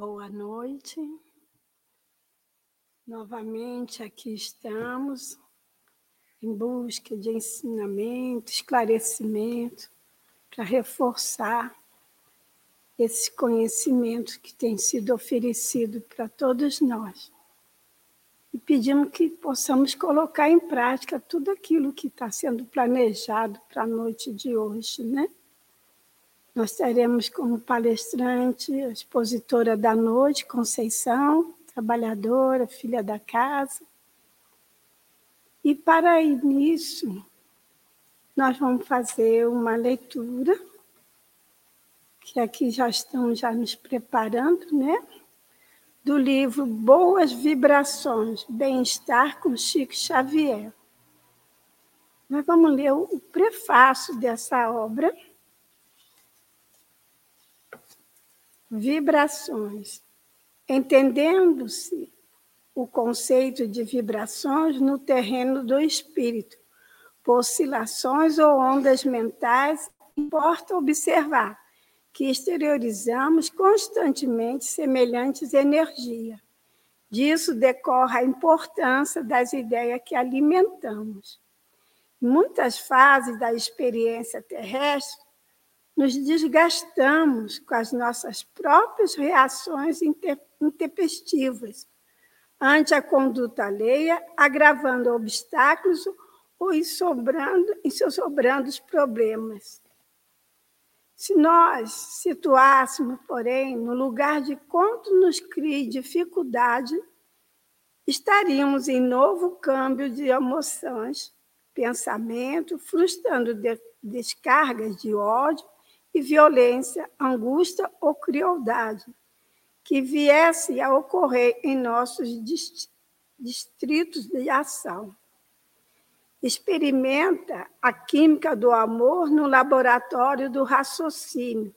Boa noite. Novamente aqui estamos em busca de ensinamento, esclarecimento, para reforçar esse conhecimento que tem sido oferecido para todos nós. E pedimos que possamos colocar em prática tudo aquilo que está sendo planejado para a noite de hoje, né? Nós teremos como palestrante a expositora da noite, Conceição, trabalhadora, filha da casa. E para início, nós vamos fazer uma leitura, que aqui já estão já nos preparando, né? Do livro Boas Vibrações, Bem-Estar com Chico Xavier. Nós vamos ler o prefácio dessa obra Vibrações. Entendendo-se o conceito de vibrações no terreno do espírito, oscilações ou ondas mentais, importa observar que exteriorizamos constantemente semelhantes energias. Disso decorre a importância das ideias que alimentamos. Em muitas fases da experiência terrestre, nos desgastamos com as nossas próprias reações intempestivas ante a conduta alheia, agravando obstáculos ou sobrando, sobrando os problemas. Se nós situássemos, porém, no lugar de quanto nos crie dificuldade, estaríamos em novo câmbio de emoções, pensamento, frustrando descargas de ódio e violência, angústia ou crueldade que viesse a ocorrer em nossos distritos de ação. Experimenta a química do amor no laboratório do raciocínio.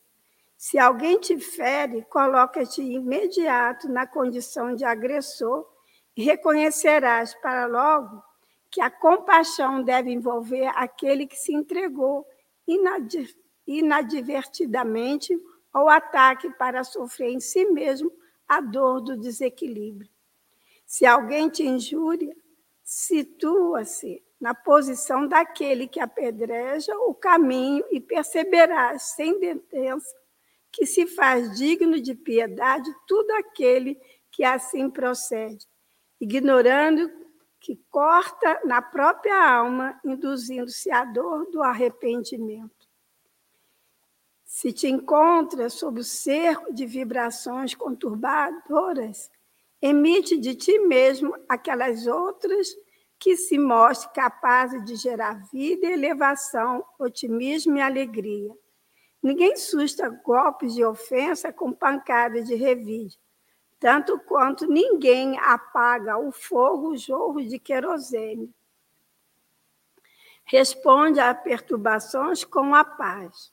Se alguém te fere, coloca-te imediato na condição de agressor e reconhecerás para logo que a compaixão deve envolver aquele que se entregou inadvertidamente ao ataque para sofrer em si mesmo a dor do desequilíbrio. Se alguém te injúria, situa-se na posição daquele que apedreja o caminho e perceberás, sem detença, que se faz digno de piedade tudo aquele que assim procede, ignorando que corta na própria alma, induzindo-se à dor do arrependimento. Se te encontras sob o cerco de vibrações conturbadoras, emite de ti mesmo aquelas outras que se mostrem capazes de gerar vida elevação, otimismo e alegria. Ninguém susta golpes de ofensa com pancadas de revide, tanto quanto ninguém apaga o fogo jorro de querosene. Responde a perturbações com a paz.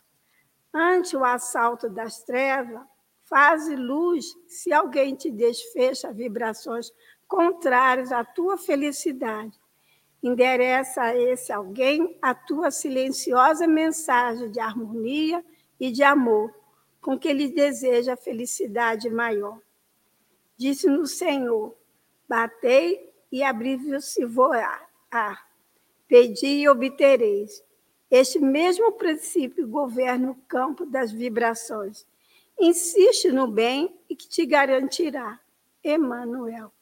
Ante o assalto das trevas, faze luz se alguém te desfecha vibrações contrárias à tua felicidade. Endereça a esse alguém a tua silenciosa mensagem de harmonia e de amor, com que ele deseja felicidade maior. Disse-no Senhor: Batei e abri-se-voar. Pedi e obtereis. Este mesmo princípio governa o campo das vibrações. Insiste no bem e que te garantirá. Emmanuel.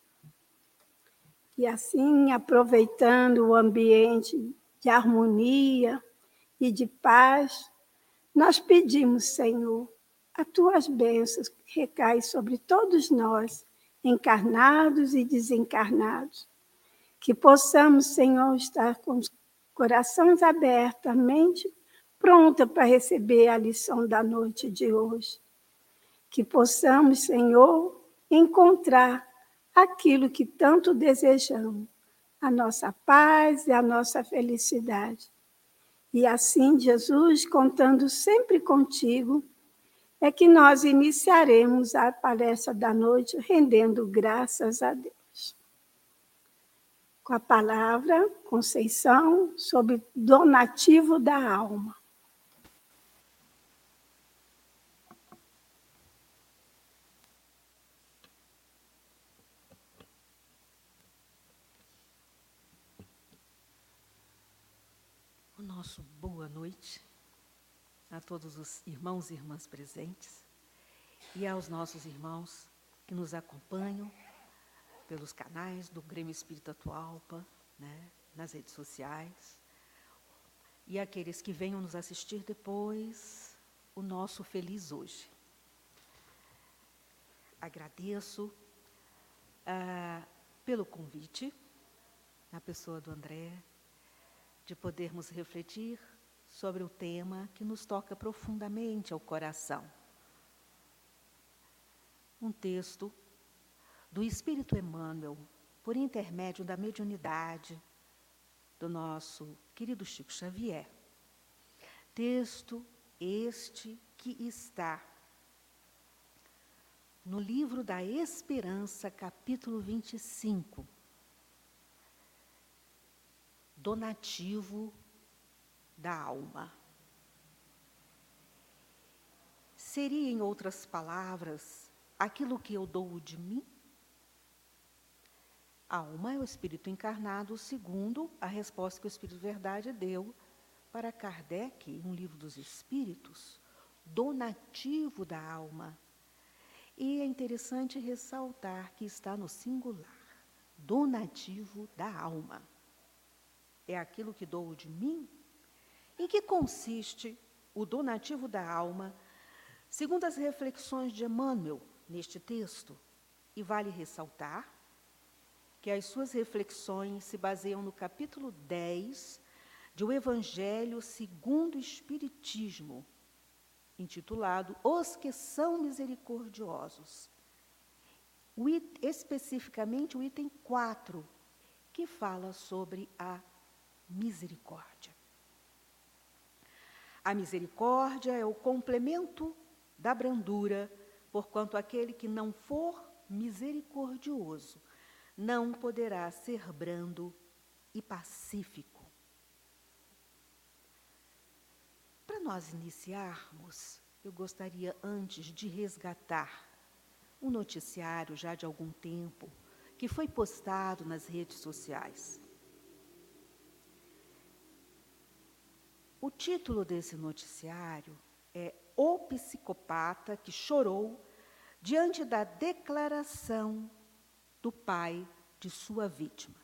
E assim, aproveitando o ambiente de harmonia e de paz, nós pedimos, Senhor, as tuas bênçãos que recaem sobre todos nós, encarnados e desencarnados. Que possamos, Senhor, estar com corações abertos, mente pronta para receber a lição da noite de hoje. Que possamos, Senhor, encontrar aquilo que tanto desejamos, a nossa paz e a nossa felicidade. E assim, Jesus, contando sempre contigo, é que nós iniciaremos a palestra da noite rendendo graças a Deus com a palavra Conceição sobre donativo da alma. O nosso boa noite a todos os irmãos e irmãs presentes e aos nossos irmãos que nos acompanham pelos canais do Grêmio Espírita Atualpa, né, nas redes sociais, e aqueles que venham nos assistir depois, o nosso feliz hoje. Agradeço ah, pelo convite, na pessoa do André, de podermos refletir sobre o tema que nos toca profundamente ao coração. Um texto do Espírito Emmanuel, por intermédio da mediunidade do nosso querido Chico Xavier. Texto este que está no livro da Esperança, capítulo 25. Donativo da alma. Seria, em outras palavras, aquilo que eu dou de mim? Alma é o espírito encarnado, segundo a resposta que o Espírito Verdade deu para Kardec, em um livro dos Espíritos, donativo da alma. E é interessante ressaltar que está no singular, donativo da alma. É aquilo que dou de mim? Em que consiste o donativo da alma, segundo as reflexões de Emmanuel neste texto? E vale ressaltar que as suas reflexões se baseiam no capítulo 10 de O Evangelho segundo o Espiritismo, intitulado Os que são misericordiosos. O it, especificamente o item 4, que fala sobre a misericórdia. A misericórdia é o complemento da brandura, porquanto aquele que não for misericordioso não poderá ser brando e pacífico. Para nós iniciarmos, eu gostaria antes de resgatar um noticiário já de algum tempo que foi postado nas redes sociais. O título desse noticiário é O Psicopata que Chorou diante da declaração do pai de sua vítima.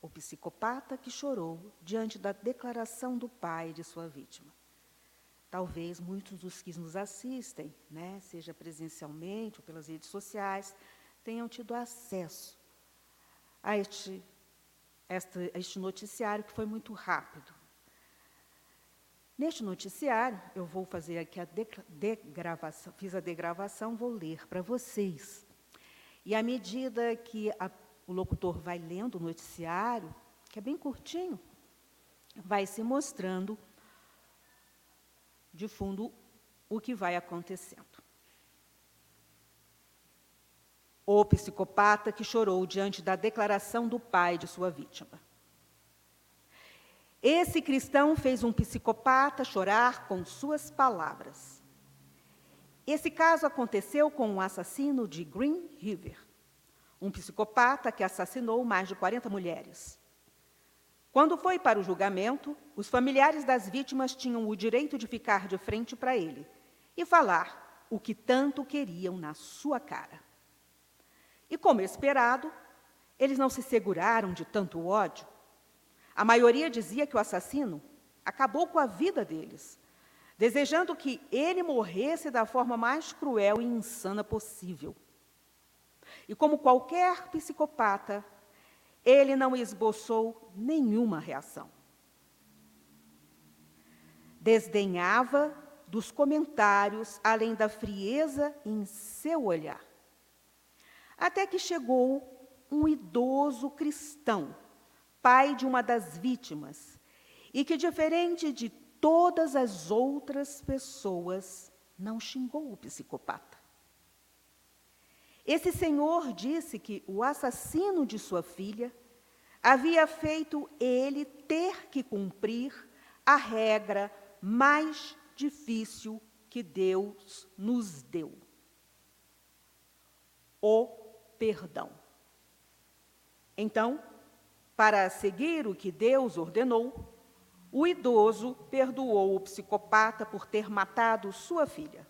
O psicopata que chorou diante da declaração do pai de sua vítima. Talvez muitos dos que nos assistem, né, seja presencialmente ou pelas redes sociais, tenham tido acesso a este, este, a este noticiário que foi muito rápido. Neste noticiário, eu vou fazer aqui a degravação, fiz a degravação, vou ler para vocês. E à medida que a, o locutor vai lendo o noticiário, que é bem curtinho, vai se mostrando de fundo o que vai acontecendo. O psicopata que chorou diante da declaração do pai de sua vítima. Esse cristão fez um psicopata chorar com suas palavras. Esse caso aconteceu com um assassino de Green River, um psicopata que assassinou mais de 40 mulheres. Quando foi para o julgamento, os familiares das vítimas tinham o direito de ficar de frente para ele e falar o que tanto queriam na sua cara. E, como esperado, eles não se seguraram de tanto ódio. A maioria dizia que o assassino acabou com a vida deles desejando que ele morresse da forma mais cruel e insana possível. E como qualquer psicopata, ele não esboçou nenhuma reação. Desdenhava dos comentários, além da frieza em seu olhar. Até que chegou um idoso cristão, pai de uma das vítimas, e que, diferente de todas as outras pessoas, não xingou o psicopata. Esse senhor disse que o assassino de sua filha havia feito ele ter que cumprir a regra mais difícil que Deus nos deu: o perdão. Então, para seguir o que Deus ordenou, o idoso perdoou o psicopata por ter matado sua filha.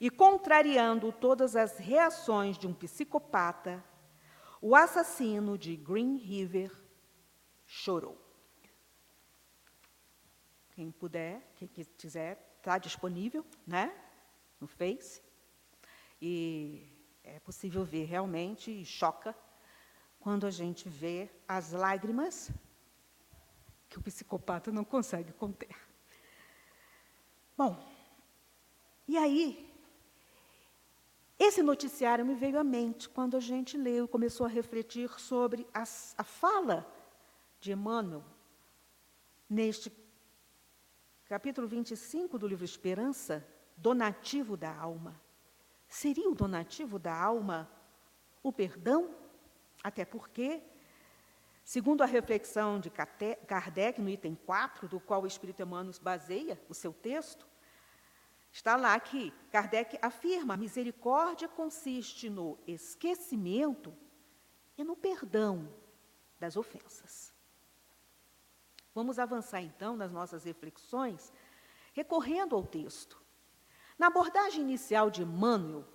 E, contrariando todas as reações de um psicopata, o assassino de Green River chorou. Quem puder, quem quiser, está disponível, né? No Face. E é possível ver realmente e choca quando a gente vê as lágrimas que o psicopata não consegue conter. Bom, e aí, esse noticiário me veio à mente quando a gente leu começou a refletir sobre a, a fala de Emmanuel neste capítulo 25 do livro Esperança, donativo da alma. Seria o donativo da alma o perdão? Até porque Segundo a reflexão de Kardec, no item 4, do qual o Espírito Emmanuel baseia o seu texto, está lá que Kardec afirma: a misericórdia consiste no esquecimento e no perdão das ofensas. Vamos avançar então nas nossas reflexões, recorrendo ao texto. Na abordagem inicial de Emmanuel,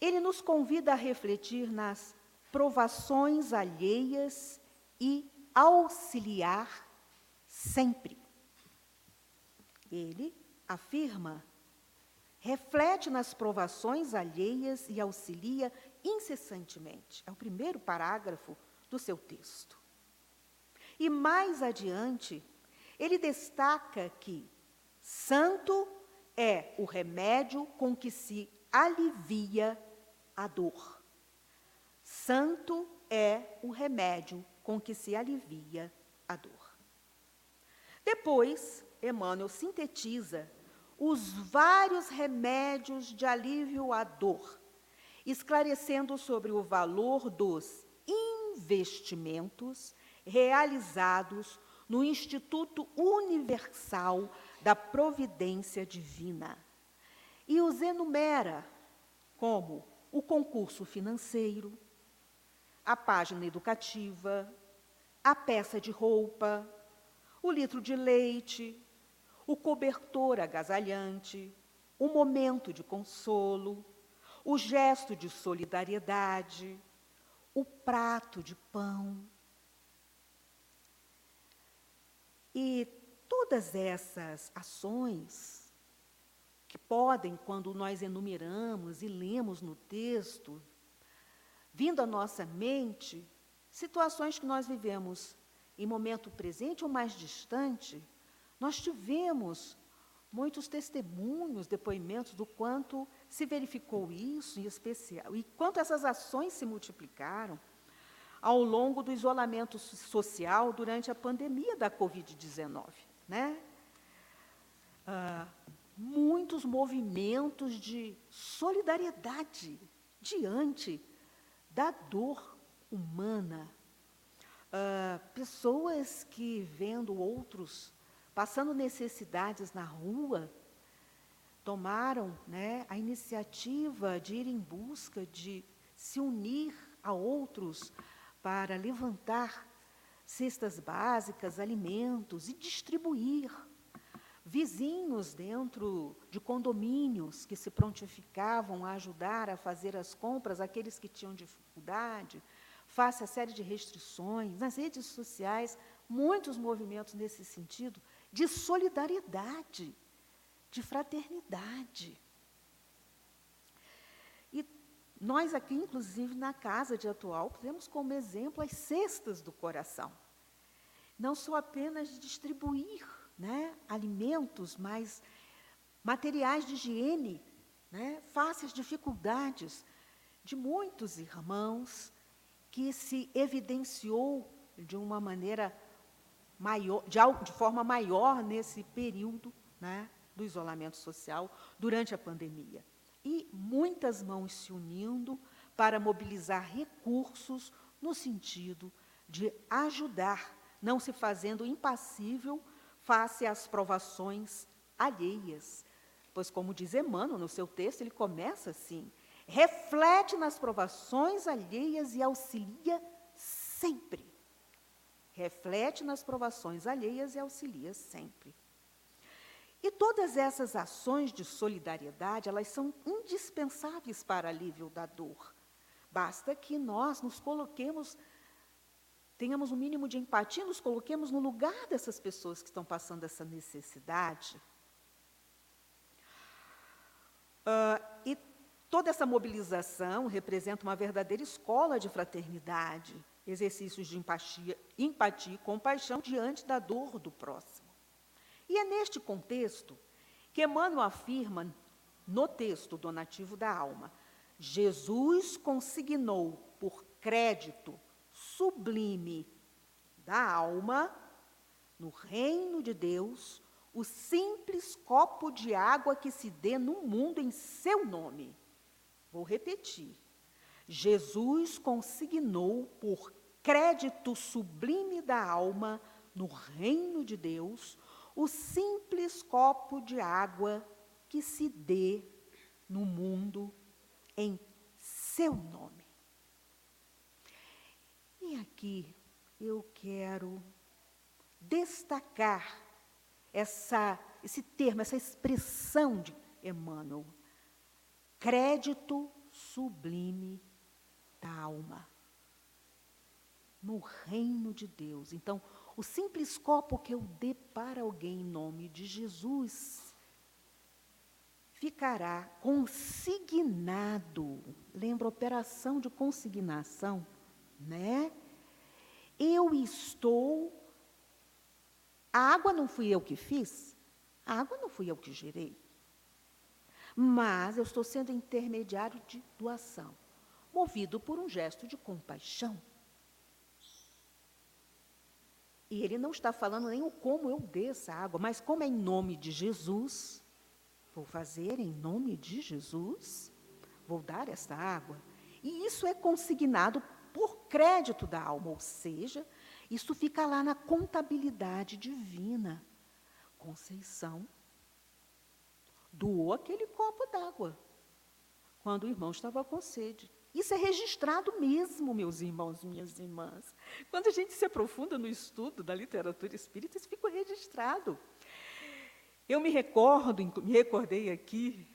ele nos convida a refletir nas provações alheias e auxiliar sempre. Ele afirma, reflete nas provações alheias e auxilia incessantemente. É o primeiro parágrafo do seu texto. E mais adiante, ele destaca que santo é o remédio com que se alivia a dor. Santo é o remédio com que se alivia a dor. Depois, Emmanuel sintetiza os vários remédios de alívio à dor, esclarecendo sobre o valor dos investimentos realizados no Instituto Universal da Providência Divina. E os enumera como o concurso financeiro, a página educativa, a peça de roupa, o litro de leite, o cobertor agasalhante, o momento de consolo, o gesto de solidariedade, o prato de pão. E todas essas ações que podem, quando nós enumeramos e lemos no texto, vindo à nossa mente situações que nós vivemos em momento presente ou mais distante, nós tivemos muitos testemunhos, depoimentos do quanto se verificou isso em especial e quanto essas ações se multiplicaram ao longo do isolamento social durante a pandemia da Covid-19. Né? Ah, muitos movimentos de solidariedade diante da dor humana. Uh, pessoas que, vendo outros passando necessidades na rua, tomaram né, a iniciativa de ir em busca de se unir a outros para levantar cestas básicas, alimentos e distribuir vizinhos dentro de condomínios que se prontificavam a ajudar a fazer as compras, aqueles que tinham dificuldade, face a série de restrições. Nas redes sociais, muitos movimentos nesse sentido de solidariedade, de fraternidade. E nós aqui, inclusive na casa de atual, temos como exemplo as cestas do coração. Não só apenas distribuir né, alimentos, mais materiais de higiene, né, face às dificuldades de muitos irmãos que se evidenciou de uma maneira maior, de, de forma maior nesse período né, do isolamento social durante a pandemia. E muitas mãos se unindo para mobilizar recursos no sentido de ajudar, não se fazendo impassível face às provações alheias. Pois, como diz Emmanuel no seu texto, ele começa assim: reflete nas provações alheias e auxilia sempre. reflete nas provações alheias e auxilia sempre. E todas essas ações de solidariedade, elas são indispensáveis para alívio da dor. Basta que nós nos coloquemos, tenhamos um mínimo de empatia, nos coloquemos no lugar dessas pessoas que estão passando essa necessidade. Uh, e toda essa mobilização representa uma verdadeira escola de fraternidade, exercícios de empatia, empatia e compaixão diante da dor do próximo. E é neste contexto que Emmanuel afirma, no texto donativo da alma, Jesus consignou por crédito sublime da alma, no reino de Deus, o simples copo de água que se dê no mundo em seu nome. Vou repetir. Jesus consignou por crédito sublime da alma, no reino de Deus, o simples copo de água que se dê no mundo em seu nome. Aqui eu quero destacar essa, esse termo, essa expressão de Emmanuel. Crédito sublime da alma. No reino de Deus. Então, o simples copo que eu dê para alguém em nome de Jesus ficará consignado. Lembra a operação de consignação, né? Eu estou a água não fui eu que fiz, a água não fui eu que gerei. Mas eu estou sendo intermediário de doação, movido por um gesto de compaixão. E ele não está falando nem o como eu dei essa água, mas como é em nome de Jesus, vou fazer em nome de Jesus, vou dar essa água. E isso é consignado crédito da alma, ou seja, isso fica lá na contabilidade divina. Conceição doou aquele copo d'água quando o irmão estava com sede. Isso é registrado mesmo, meus irmãos, minhas irmãs. Quando a gente se aprofunda no estudo da literatura espírita, isso fica registrado. Eu me recordo, me recordei aqui,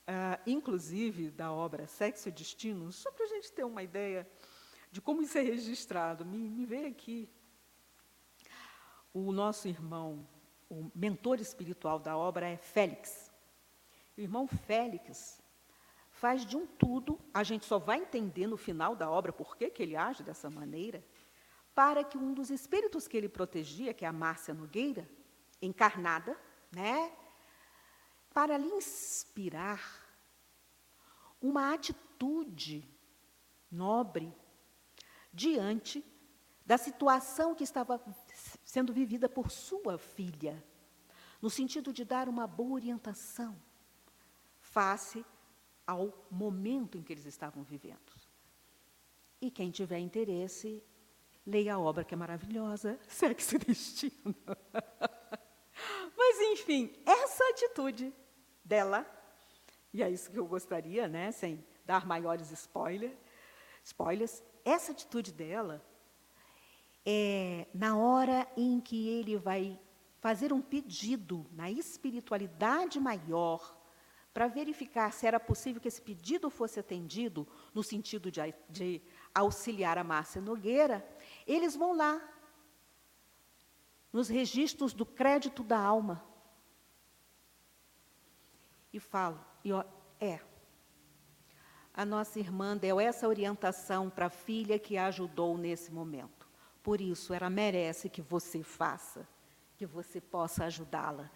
uh, inclusive, da obra Sexo e Destino, só para a gente ter uma ideia de como isso é registrado. Me, me veio aqui o nosso irmão, o mentor espiritual da obra é Félix. O irmão Félix faz de um tudo, a gente só vai entender no final da obra por que, que ele age dessa maneira, para que um dos espíritos que ele protegia, que é a Márcia Nogueira, encarnada, né, para lhe inspirar uma atitude nobre diante da situação que estava sendo vivida por sua filha, no sentido de dar uma boa orientação face ao momento em que eles estavam vivendo. E quem tiver interesse, leia a obra que é maravilhosa, Sexo e Destino. Mas, enfim, essa atitude dela, e é isso que eu gostaria, né, sem dar maiores spoiler, spoilers, essa atitude dela, é na hora em que ele vai fazer um pedido na espiritualidade maior, para verificar se era possível que esse pedido fosse atendido, no sentido de, de auxiliar a Márcia Nogueira, eles vão lá, nos registros do crédito da alma, e falam, e ó, é, a nossa irmã deu essa orientação para a filha que a ajudou nesse momento. Por isso, ela merece que você faça, que você possa ajudá-la,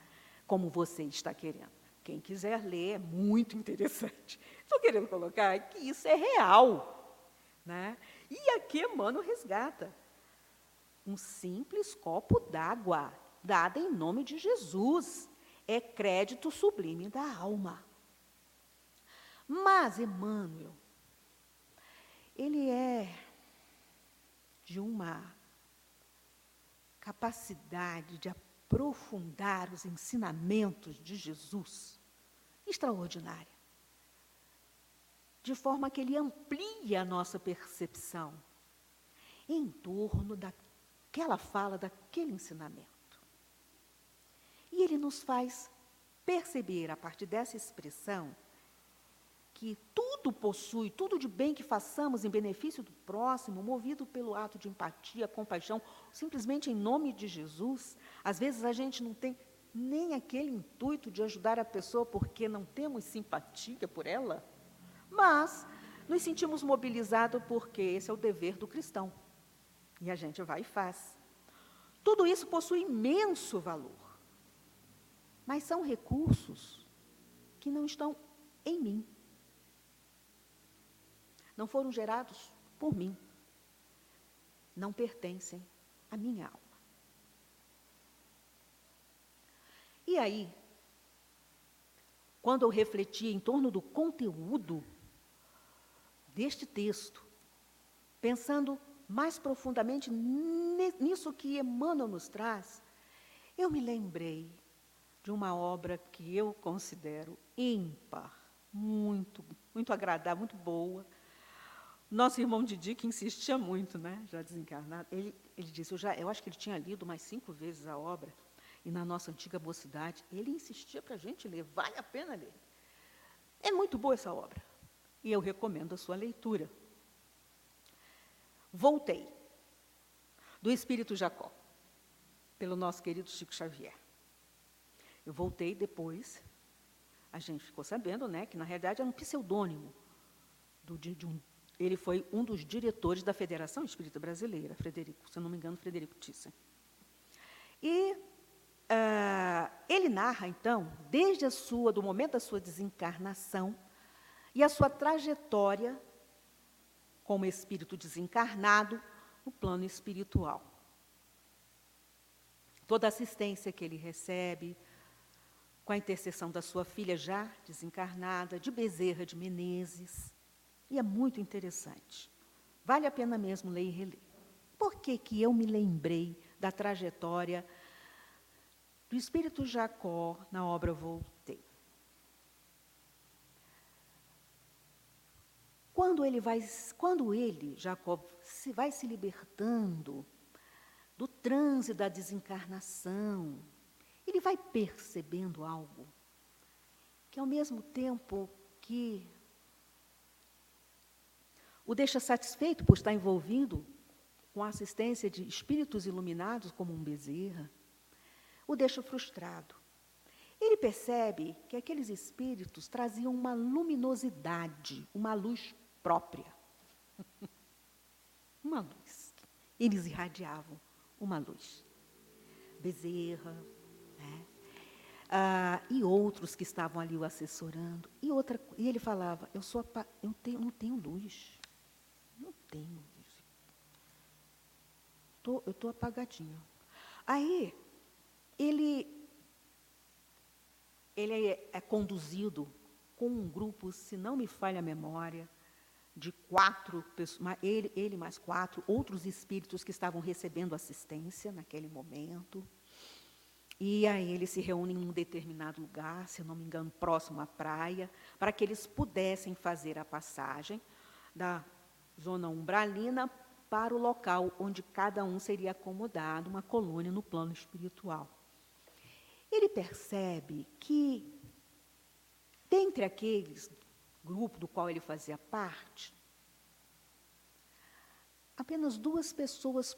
como você está querendo. Quem quiser ler, é muito interessante. Estou querendo colocar que isso é real. Né? E aqui Emmanuel resgata um simples copo d'água, dada em nome de Jesus. É crédito sublime da alma. Mas Emmanuel, ele é de uma capacidade de aprofundar os ensinamentos de Jesus extraordinária. De forma que ele amplia a nossa percepção em torno da daquela fala, daquele ensinamento. E ele nos faz perceber, a partir dessa expressão, que tudo possui, tudo de bem que façamos em benefício do próximo, movido pelo ato de empatia, compaixão, simplesmente em nome de Jesus. Às vezes a gente não tem nem aquele intuito de ajudar a pessoa porque não temos simpatia por ela, mas nos sentimos mobilizados porque esse é o dever do cristão. E a gente vai e faz. Tudo isso possui imenso valor. Mas são recursos que não estão em mim. Não foram gerados por mim. Não pertencem à minha alma. E aí, quando eu refleti em torno do conteúdo deste texto, pensando mais profundamente nisso que Emmanuel nos traz, eu me lembrei de uma obra que eu considero ímpar, muito, muito agradável, muito boa. Nosso irmão Didi, que insistia muito, né, já desencarnado, ele, ele disse, eu, já, eu acho que ele tinha lido mais cinco vezes a obra, e na nossa antiga mocidade, ele insistia para a gente ler, vale a pena ler. É muito boa essa obra, e eu recomendo a sua leitura. Voltei, do Espírito Jacó, pelo nosso querido Chico Xavier. Eu voltei depois, a gente ficou sabendo né, que, na realidade, era um pseudônimo. Do, de um, ele foi um dos diretores da Federação Espírita Brasileira, Frederico, se não me engano, Frederico Thyssen. E uh, ele narra, então, desde a sua, do momento da sua desencarnação e a sua trajetória como espírito desencarnado no plano espiritual. Toda a assistência que ele recebe, com a intercessão da sua filha já desencarnada, de Bezerra de Menezes. E é muito interessante. Vale a pena mesmo ler e reler. Por que, que eu me lembrei da trajetória do Espírito Jacó na obra Voltei? Quando ele vai, quando ele, Jacó, se vai se libertando do transe da desencarnação, ele vai percebendo algo que, ao mesmo tempo que o deixa satisfeito por estar envolvido com a assistência de espíritos iluminados, como um Bezerra, o deixa frustrado. Ele percebe que aqueles espíritos traziam uma luminosidade, uma luz própria. uma luz. Eles irradiavam uma luz. Bezerra, né? Ah, e outros que estavam ali o assessorando. E, outra, e ele falava, eu, sou, eu tenho, não tenho luz. Tenho. Tô, eu estou apagadinho. Aí, ele, ele é, é conduzido com um grupo, se não me falha a memória, de quatro pessoas, ele, ele mais quatro, outros espíritos que estavam recebendo assistência naquele momento. E aí eles se reúnem em um determinado lugar, se não me engano, próximo à praia, para que eles pudessem fazer a passagem da zona umbralina para o local onde cada um seria acomodado, uma colônia no plano espiritual. Ele percebe que, dentre aqueles grupo do qual ele fazia parte, apenas duas pessoas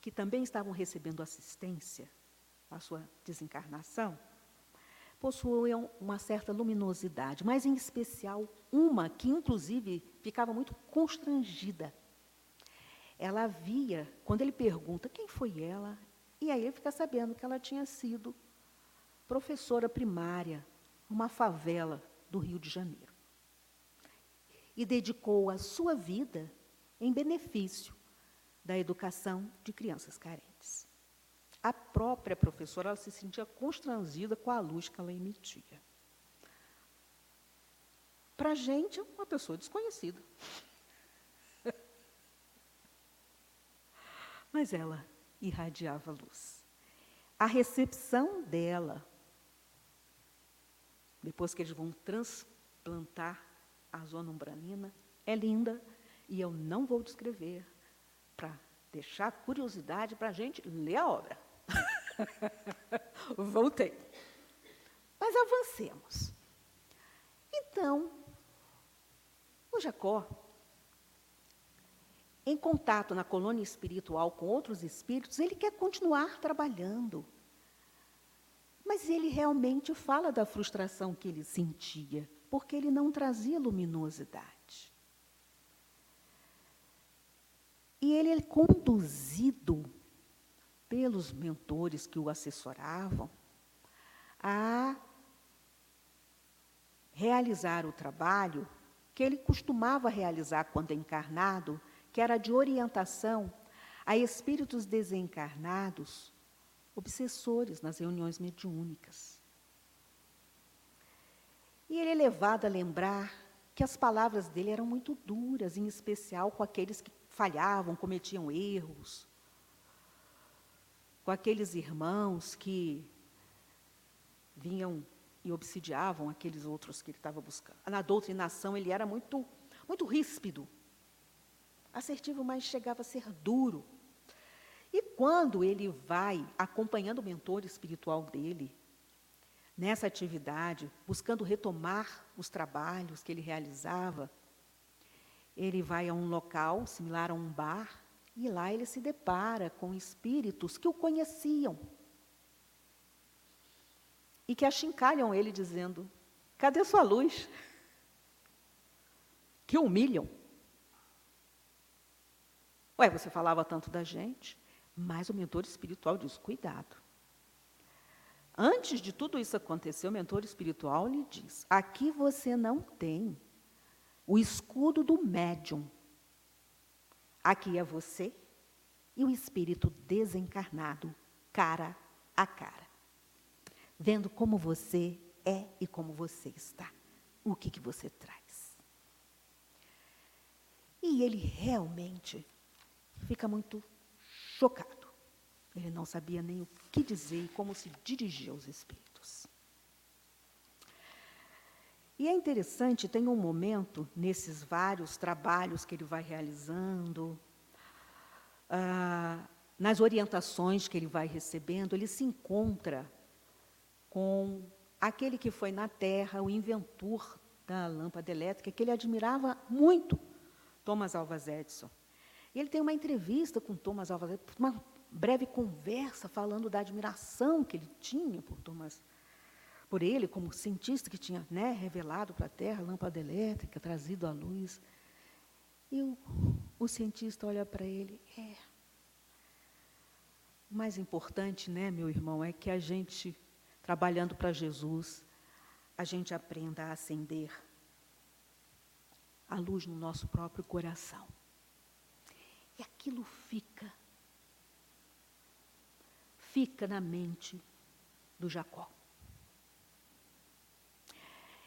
que também estavam recebendo assistência a sua desencarnação, possuíam uma certa luminosidade, mas em especial uma que, inclusive, ficava muito constrangida. Ela via, quando ele pergunta quem foi ela, e aí ele fica sabendo que ela tinha sido professora primária numa favela do Rio de Janeiro. E dedicou a sua vida em benefício da educação de crianças carentes a própria professora se sentia constrangida com a luz que ela emitia. Para a gente, uma pessoa desconhecida. Mas ela irradiava luz. A recepção dela, depois que eles vão transplantar a zona umbralina, é linda e eu não vou descrever para deixar curiosidade para a gente ler a obra. Voltei. Mas avancemos. Então, o Jacó, em contato na colônia espiritual com outros espíritos, ele quer continuar trabalhando. Mas ele realmente fala da frustração que ele sentia, porque ele não trazia luminosidade. E ele é conduzido pelos mentores que o assessoravam a realizar o trabalho que ele costumava realizar quando encarnado, que era de orientação a espíritos desencarnados, obsessores nas reuniões mediúnicas. E ele é levado a lembrar que as palavras dele eram muito duras, em especial com aqueles que falhavam, cometiam erros, com aqueles irmãos que vinham e obsidiavam aqueles outros que ele estava buscando. Na doutrinação ele era muito, muito ríspido, assertivo, mas chegava a ser duro. E quando ele vai acompanhando o mentor espiritual dele, nessa atividade, buscando retomar os trabalhos que ele realizava, ele vai a um local similar a um bar e lá ele se depara com espíritos que o conheciam e que achincalham ele dizendo: Cadê sua luz? Que humilham. Ué, você falava tanto da gente, mas o mentor espiritual diz: cuidado. Antes de tudo isso acontecer, o mentor espiritual lhe diz: aqui você não tem o escudo do médium. Aqui é você e o espírito desencarnado, cara a cara. Vendo como você é e como você está. O que, que você traz. E ele realmente fica muito chocado. Ele não sabia nem o que dizer e como se dirigir aos espíritos. E é interessante, tem um momento nesses vários trabalhos que ele vai realizando, ah, nas orientações que ele vai recebendo, ele se encontra com aquele que foi na Terra, o inventor da lâmpada elétrica, que ele admirava muito, Thomas Alva Edison. Ele tem uma entrevista com Thomas Alva Edison, uma breve conversa falando da admiração que ele tinha por Thomas, por ele como cientista que tinha né, revelado para a Terra a lâmpada elétrica, trazido à luz. E o, o cientista olha para ele, é. O mais importante, né, meu irmão, é que a gente, trabalhando para Jesus, a gente aprenda a acender a luz no nosso próprio coração. E aquilo fica, fica na mente do Jacó.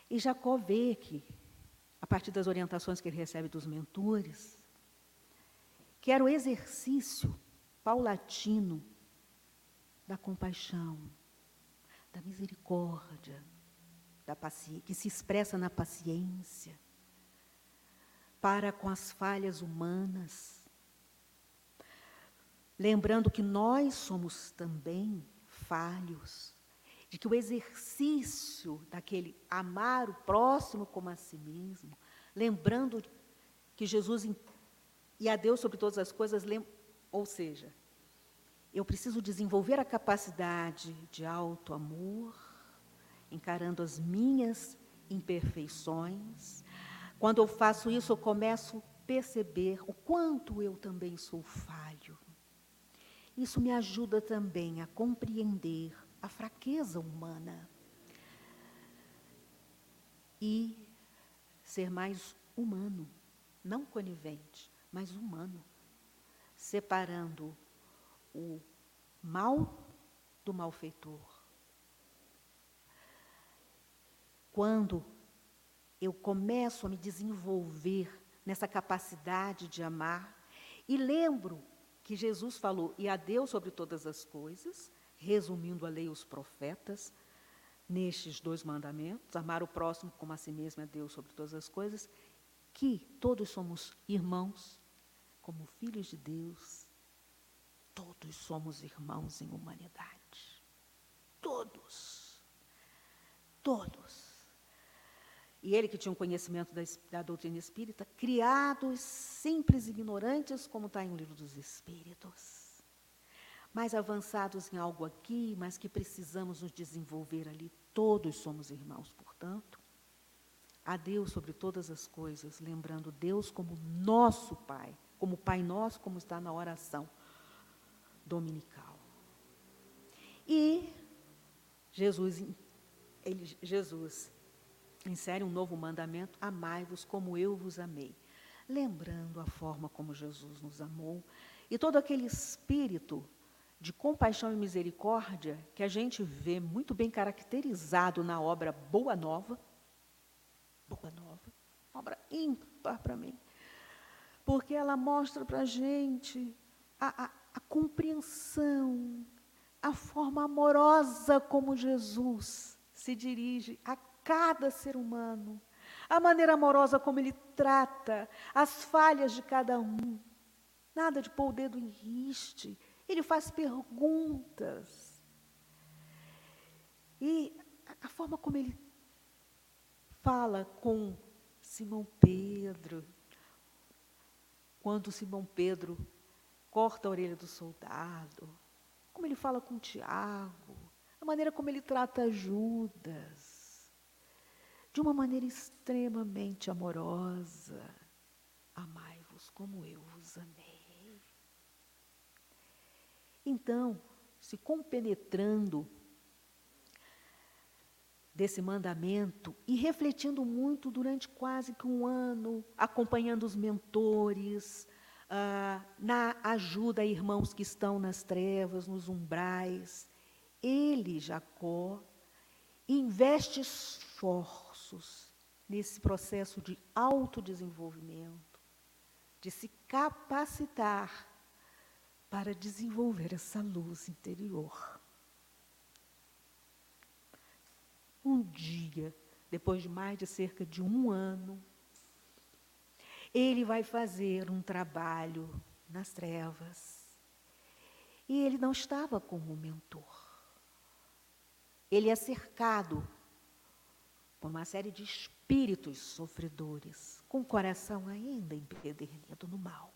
E Jacó vê que, a partir das orientações que ele recebe dos mentores, que era o exercício paulatino da compaixão, da misericórdia, da que se expressa na paciência para com as falhas humanas, lembrando que nós somos também falhos, de que o exercício daquele amar o próximo como a si mesmo, lembrando que Jesus e a Deus sobre todas as coisas, ou seja, eu preciso desenvolver a capacidade de alto amor, encarando as minhas imperfeições. Quando eu faço isso, eu começo a perceber o quanto eu também sou falho. Isso me ajuda também a compreender a fraqueza humana e ser mais humano, não conivente, mas humano, separando o mal do malfeitor. Quando eu começo a me desenvolver nessa capacidade de amar e lembro que Jesus falou, e a Deus sobre todas as coisas, resumindo a lei e os profetas, nestes dois mandamentos, amar o próximo como a si mesmo, a Deus sobre todas as coisas, que todos somos irmãos, como filhos de Deus, todos somos irmãos em humanidade. Todos. Todos. E ele que tinha um conhecimento da, da doutrina espírita, criados simples e ignorantes, como está em um livro dos Espíritos. Mais avançados em algo aqui, mas que precisamos nos desenvolver ali. Todos somos irmãos, portanto. A Deus sobre todas as coisas, lembrando Deus como nosso Pai, como Pai nosso, como está na oração dominical. E Jesus, ele, Jesus insere um novo mandamento: amai-vos como eu vos amei. Lembrando a forma como Jesus nos amou e todo aquele espírito de compaixão e misericórdia que a gente vê muito bem caracterizado na obra Boa Nova. Boa Nova, obra ímpar para mim, porque ela mostra para a gente a, a, compreensão, a forma amorosa como Jesus se dirige a cada ser humano, a maneira amorosa como ele trata as falhas de cada um. Nada de pôr o dedo em riste. Ele faz perguntas. E a forma como ele fala com Simão Pedro, quando Simão Pedro corta a orelha do soldado, como ele fala com Tiago, a maneira como ele trata Judas de uma maneira extremamente amorosa. Amai-vos como eu vos amei. Então, se compenetrando desse mandamento e refletindo muito durante quase que um ano, acompanhando os mentores, ah, na ajuda a irmãos que estão nas trevas, nos umbrais, ele, Jacó, investe esforço esforços nesse processo de autodesenvolvimento, de se capacitar para desenvolver essa luz interior. Um dia, depois de mais de cerca de um ano, ele vai fazer um trabalho nas trevas. E ele não estava como mentor. Ele é cercado por uma série de espíritos sofredores, com o coração ainda empedernido no mal,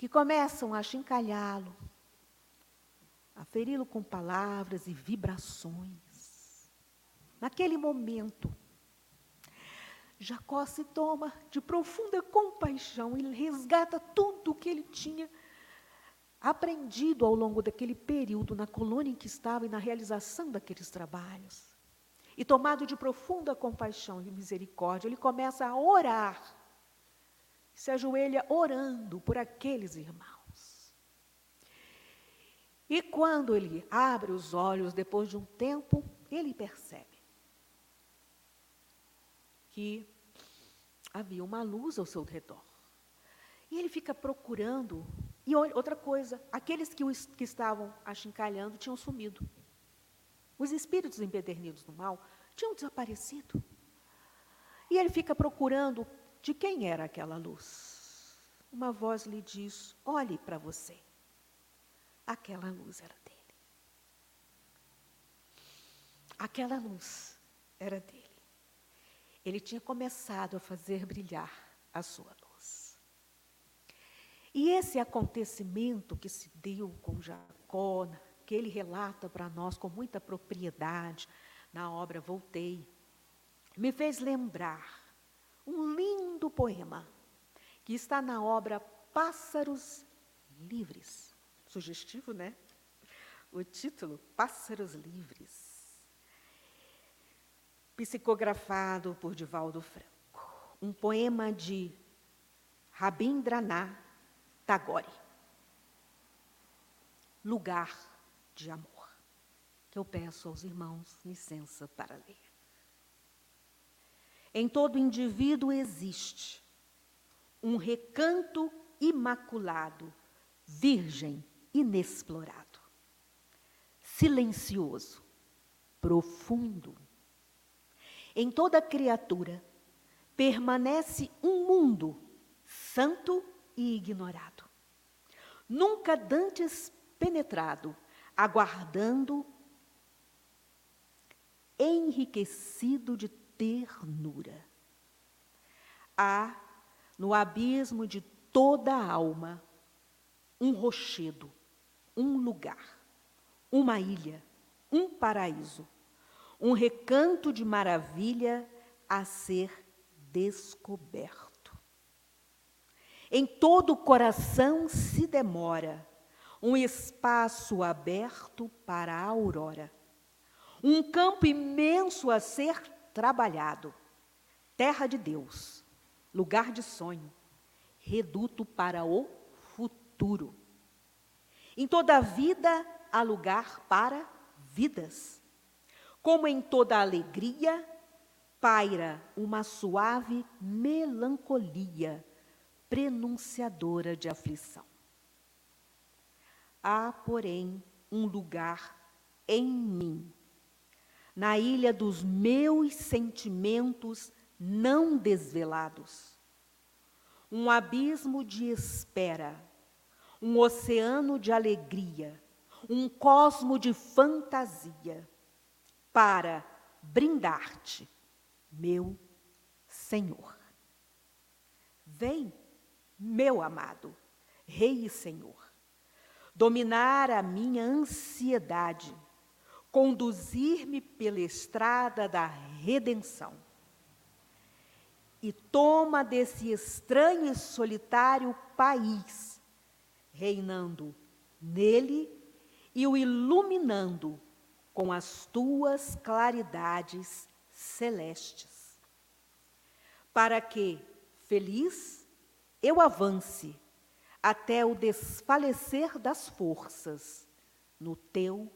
que começam a chincalhá-lo, a feri-lo com palavras e vibrações. Naquele momento, Jacó se toma de profunda compaixão e resgata tudo o que ele tinha aprendido ao longo daquele período na colônia em que estava e na realização daqueles trabalhos. E tomado de profunda compaixão e misericórdia, ele começa a orar. Se ajoelha orando por aqueles irmãos. E quando ele abre os olhos depois de um tempo, ele percebe que havia uma luz ao seu redor. E ele fica procurando. E outra coisa, aqueles que, os, que estavam achincalhando tinham sumido. Os espíritos empedernidos do mal tinham desaparecido. E ele fica procurando de quem era aquela luz. Uma voz lhe diz: olhe para você. Aquela luz era dele. Aquela luz era dele. Ele tinha começado a fazer brilhar a sua luz. E esse acontecimento que se deu com Jacó, que ele relata para nós com muita propriedade na obra Voltei, me fez lembrar um lindo poema que está na obra Pássaros Livres. Sugestivo, né? O título, Pássaros Livres. Psicografado por Divaldo Franco. Um poema de Rabindranath Tagore. Lugar de amor, que eu peço aos irmãos licença para ler. Em todo indivíduo existe um recanto imaculado, virgem, inexplorado, silencioso, profundo. Em toda criatura permanece um mundo santo e ignorado nunca dantes penetrado, aguardando, enriquecido de ternura. Há, no abismo de toda a alma, um rochedo, um lugar, uma ilha, um paraíso, um recanto de maravilha a ser descoberto. Em todo o coração se demora um espaço aberto para a aurora, um campo imenso a ser trabalhado, terra de Deus, lugar de sonho, reduto para o futuro. Em toda vida há lugar para vidas. Como em toda alegria, paira uma suave melancolia, prenunciadora de aflição. Há, porém, um lugar em mim, na ilha dos meus sentimentos não desvelados, um abismo de espera, um oceano de alegria, um cosmo de fantasia, para brindar-te, meu Senhor. Vem, meu amado, Rei e Senhor, dominar a minha ansiedade, conduzir-me pela estrada da redenção. E toma desse estranho e solitário país, reinando nele e o iluminando com as tuas claridades celestes. Para que, feliz, eu avance até o desfalecer das forças no teu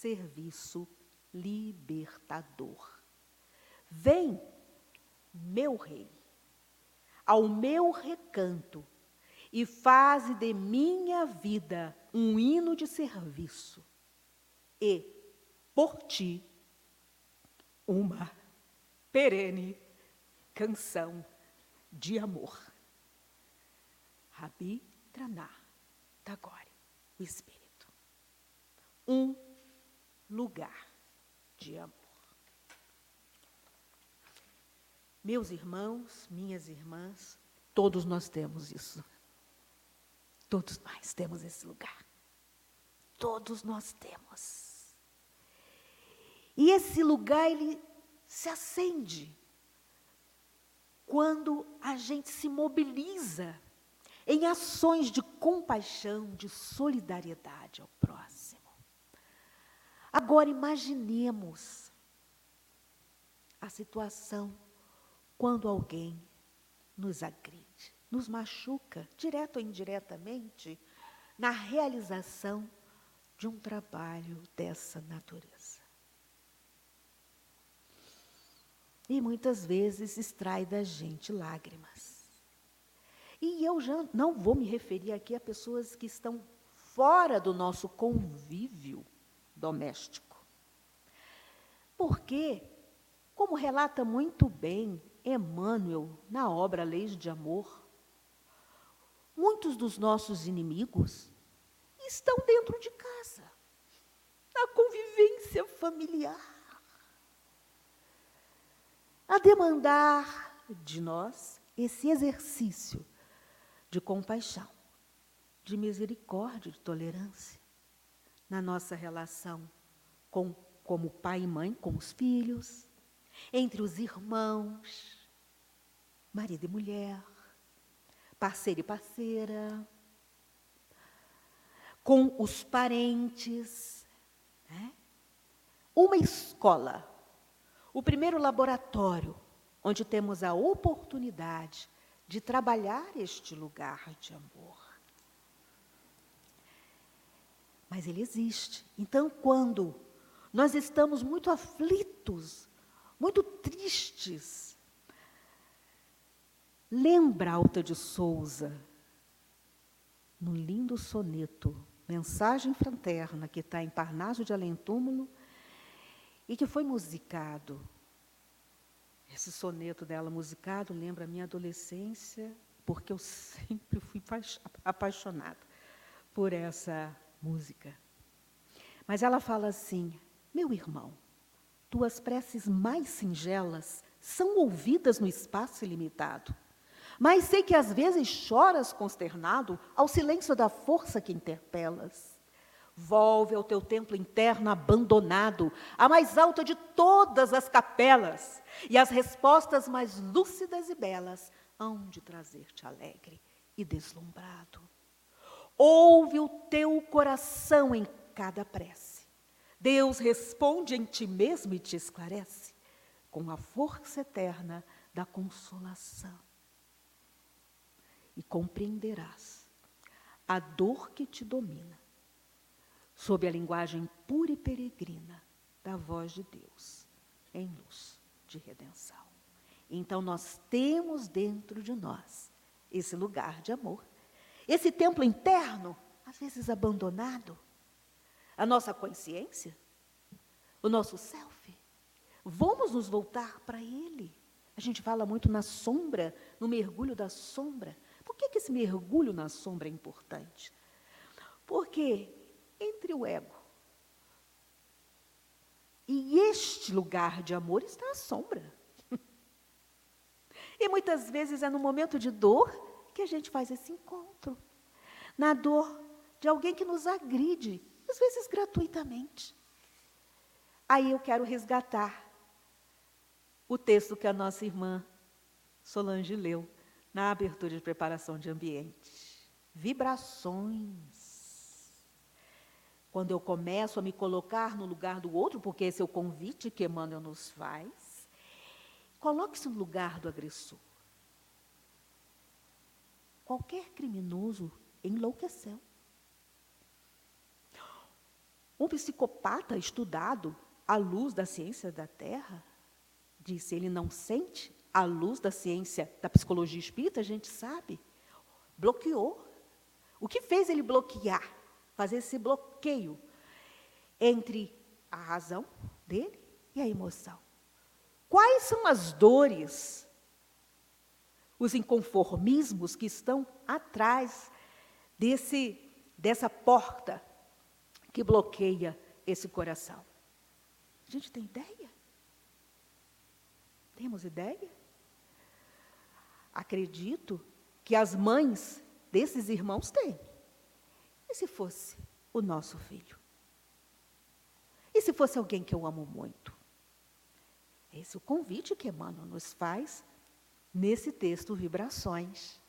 serviço libertador. Vem, meu rei, ao meu recanto e faze de minha vida um hino de serviço e, por ti, uma perene canção de amor. Rabi Traná Tagore, o Espírito. Um lugar de amor. Meus irmãos, minhas irmãs, todos nós temos isso. Todos nós temos esse lugar. Todos nós temos. E esse lugar, ele se acende quando a gente se mobiliza em ações de compaixão, de solidariedade ao próximo. Agora imaginemos a situação quando alguém nos agride, nos machuca, direto ou indiretamente, na realização de um trabalho dessa natureza. E muitas vezes extrai da gente lágrimas. E eu já não vou me referir aqui a pessoas que estão fora do nosso convívio doméstico. Porque, como relata muito bem Emmanuel na obra Leis de Amor, muitos dos nossos inimigos estão dentro de casa, na convivência familiar, a demandar de nós esse exercício de compaixão, de misericórdia, de tolerância na nossa relação com como pai e mãe com os filhos, entre os irmãos, marido e mulher, parceiro e parceira, com os parentes. Né? Uma escola, o primeiro laboratório, onde temos a oportunidade de trabalhar este lugar de amor. Mas ele existe. Então, quando nós estamos muito aflitos, muito tristes, lembra Alta de Souza, no lindo soneto, Mensagem Fraterna, que está em Parnaso de Além Túmulo, e que foi musicado esse soneto dela musicado lembra a minha adolescência, porque eu sempre fui apaixonada por essa música. Mas ela fala assim: meu irmão, tuas preces mais singelas são ouvidas no espaço ilimitado. Mas sei que às vezes choras consternado ao silêncio da força que interpelas. Volve ao teu templo interno abandonado, a mais alta de todas as capelas, e as respostas mais lúcidas e belas hão de trazer-te alegre e deslumbrado. Ouve o teu coração em cada prece. Deus responde em ti mesmo e te esclarece com a força eterna da consolação. E compreenderás a dor que te domina, sob a linguagem pura e peregrina da voz de Deus, em luz de redenção. Então, nós temos dentro de nós esse lugar de amor, esse templo interno, às vezes abandonado, a nossa consciência, o nosso self. Vamos nos voltar para Ele. A gente fala muito na sombra, no mergulho da sombra. Por que, que esse mergulho na sombra é importante? Porque entre o ego e este lugar de amor está a sombra. E muitas vezes é no momento de dor que a gente faz esse encontro. Na dor de alguém que nos agride, às vezes gratuitamente. Aí eu quero resgatar o texto que a nossa irmã Solange leu na abertura de preparação de ambiente. Vibrações. Quando eu começo a me colocar no lugar do outro, porque esse é o convite que Emmanuel nos faz, coloque-se no lugar do agressor. Qualquer criminoso enlouqueceu. Um psicopata estudado à luz da ciência da Terra disse, ele não sente, à luz da ciência da psicologia espírita, a gente sabe, bloqueou. O que fez ele bloquear? Fazer esse bloqueio entre a razão dele e a emoção. Quais são as dores, os inconformismos que estão atrás desse, dessa porta que bloqueia esse coração? A gente tem ideia? Temos ideia? Acredito que as mães desses irmãos têm. E se fosse o nosso filho? E se fosse alguém que eu amo muito? Esse é o convite que Emmanuel nos faz nesse texto Vibrações,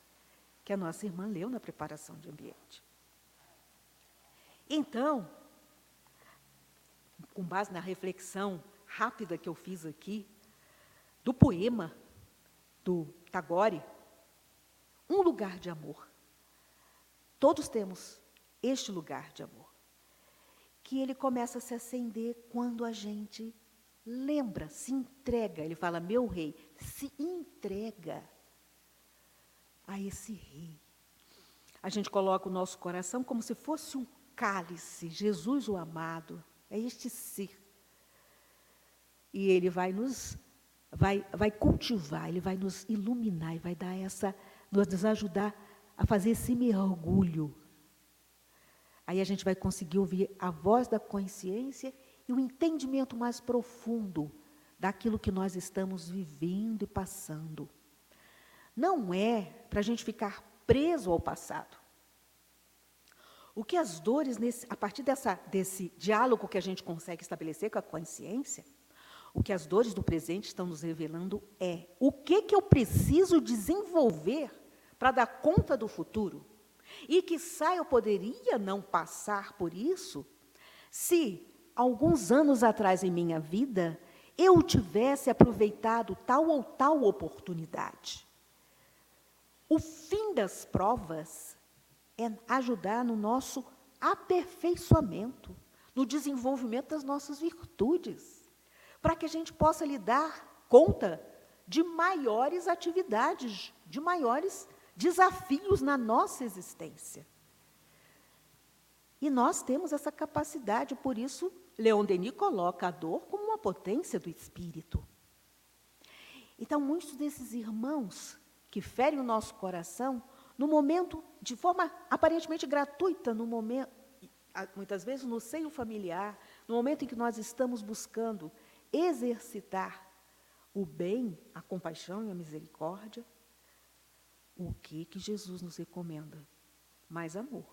que a nossa irmã leu na preparação de ambiente. Então, com base na reflexão rápida que eu fiz aqui, do poema do Tagore, um lugar de amor. Todos temos este lugar de amor, que ele começa a se acender quando a gente lembra, se entrega. Ele fala: Meu rei, se entrega a esse rei. A gente coloca o nosso coração como se fosse um cálice, Jesus o amado, é este ser. E ele vai nos vai, vai cultivar, ele vai nos iluminar e vai dar essa, nos ajudar a fazer esse mergulho. Aí a gente vai conseguir ouvir a voz da consciência e o entendimento mais profundo daquilo que nós estamos vivendo e passando. Não é para a gente ficar preso ao passado. O que as dores, nesse, a partir dessa, desse diálogo que a gente consegue estabelecer com a consciência, o que as dores do presente estão nos revelando é o que, que eu preciso desenvolver para dar conta do futuro. E que eu poderia não passar por isso se, alguns anos atrás em minha vida, eu tivesse aproveitado tal ou tal oportunidade. O fim das provas é ajudar no nosso aperfeiçoamento, no desenvolvimento das nossas virtudes, para que a gente possa lhe dar conta de maiores atividades, de maiores desafios na nossa existência. E nós temos essa capacidade, por isso, Leon Denis coloca a dor como uma potência do espírito. Então, muitos desses irmãos que ferem o nosso coração no momento, de forma aparentemente gratuita, no momento, muitas vezes no seio familiar, no momento em que nós estamos buscando exercitar o bem, a compaixão e a misericórdia, o que que Jesus nos recomenda? Mais amor,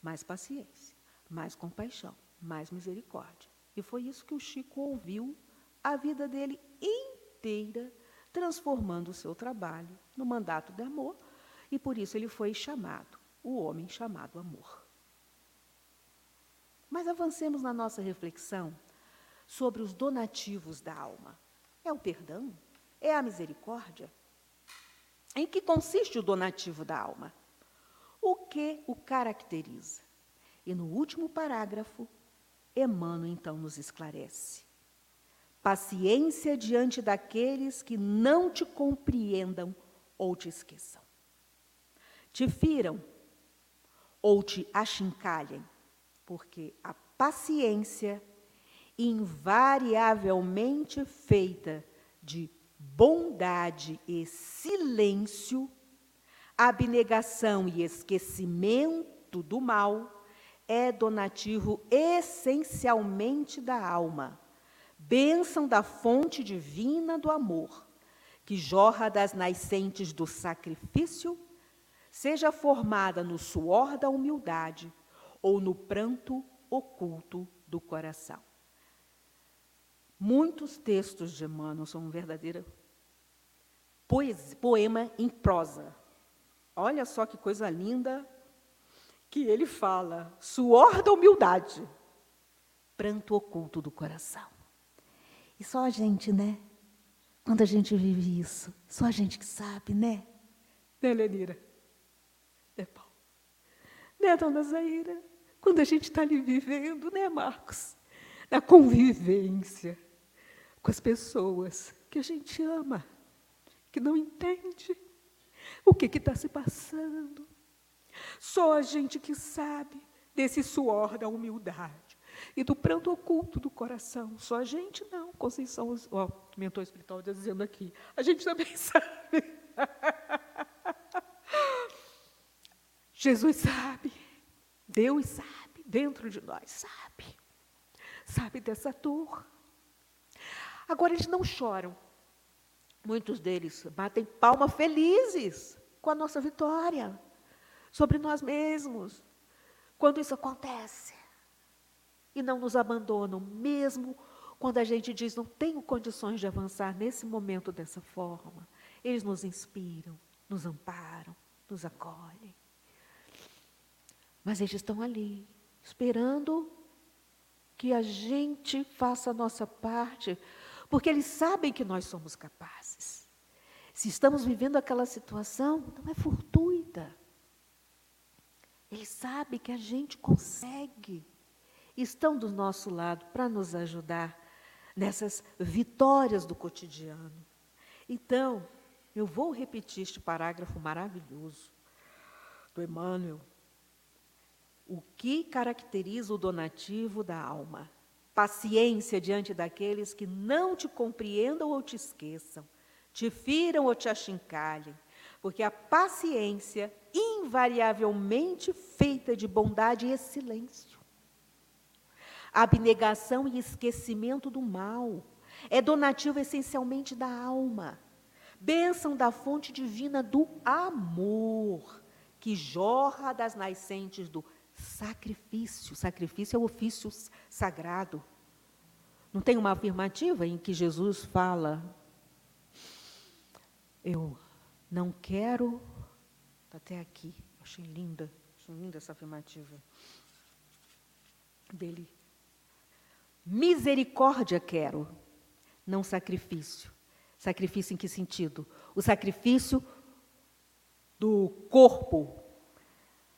mais paciência, mais compaixão, mais misericórdia. E foi isso que o Chico ouviu a vida dele inteira, transformando o seu trabalho no mandato de amor, e por isso ele foi chamado, o homem chamado amor. Mas avancemos na nossa reflexão sobre os donativos da alma. É o perdão? É a misericórdia? Em que consiste o donativo da alma? O que o caracteriza? E no último parágrafo, Emmanuel então nos esclarece. Paciência diante daqueles que não te compreendam ou te esqueçam. Te firam ou te achincalhem, porque a paciência invariavelmente feita de bondade e silêncio, abnegação e esquecimento do mal, é donativo essencialmente da alma, bênção da fonte divina do amor, que jorra das nascentes do sacrifício, seja formada no suor da humildade ou no pranto oculto do coração. Muitos textos de Emmanuel são um verdadeiro poema em prosa. Olha só que coisa linda que ele fala: suor da humildade, pranto oculto do coração. E só a gente, né? Quando a gente vive isso, só a gente que sabe, né? Né, Lenira? Né, Paulo? Né, dona Zaira? Quando a gente está ali vivendo, né, Marcos? Na convivência com as pessoas que a gente ama, que não entende o que está se passando. Só a gente que sabe desse suor da humildade e do pranto oculto do coração. Só a gente não. Conceição, ó, mentor espiritual dizendo aqui. A gente também sabe. Jesus sabe. Deus sabe. Dentro de nós sabe. Sabe dessa dor Agora eles não choram. Muitos deles batem palma felizes com a nossa vitória sobre nós mesmos. Quando isso acontece. E não nos abandonam, mesmo quando a gente diz não tenho condições de avançar nesse momento dessa forma. Eles nos inspiram, nos amparam, nos acolhem. Mas eles estão ali, esperando que a gente faça a nossa parte porque eles sabem que nós somos capazes. Se estamos vivendo aquela situação, não é fortuita. Eles sabem que a gente consegue. Estão do nosso lado para nos ajudar nessas vitórias do cotidiano. Então, eu vou repetir este parágrafo maravilhoso do Emmanuel. O que caracteriza o donativo da alma? paciência diante daqueles que não te compreendam ou te esqueçam, te firam ou te achincalhem, porque a paciência, invariavelmente feita de bondade e silêncio, abnegação e esquecimento do mal, é donativo essencialmente da alma, bênção da fonte divina do amor, que jorra das nascentes do Sacrifício. Sacrifício é o ofício sagrado. Não tem uma afirmativa em que Jesus fala: Eu não quero. Até aqui. Achei linda. Achei linda essa afirmativa dele. Misericórdia quero, não sacrifício. Sacrifício em que sentido? O sacrifício do corpo,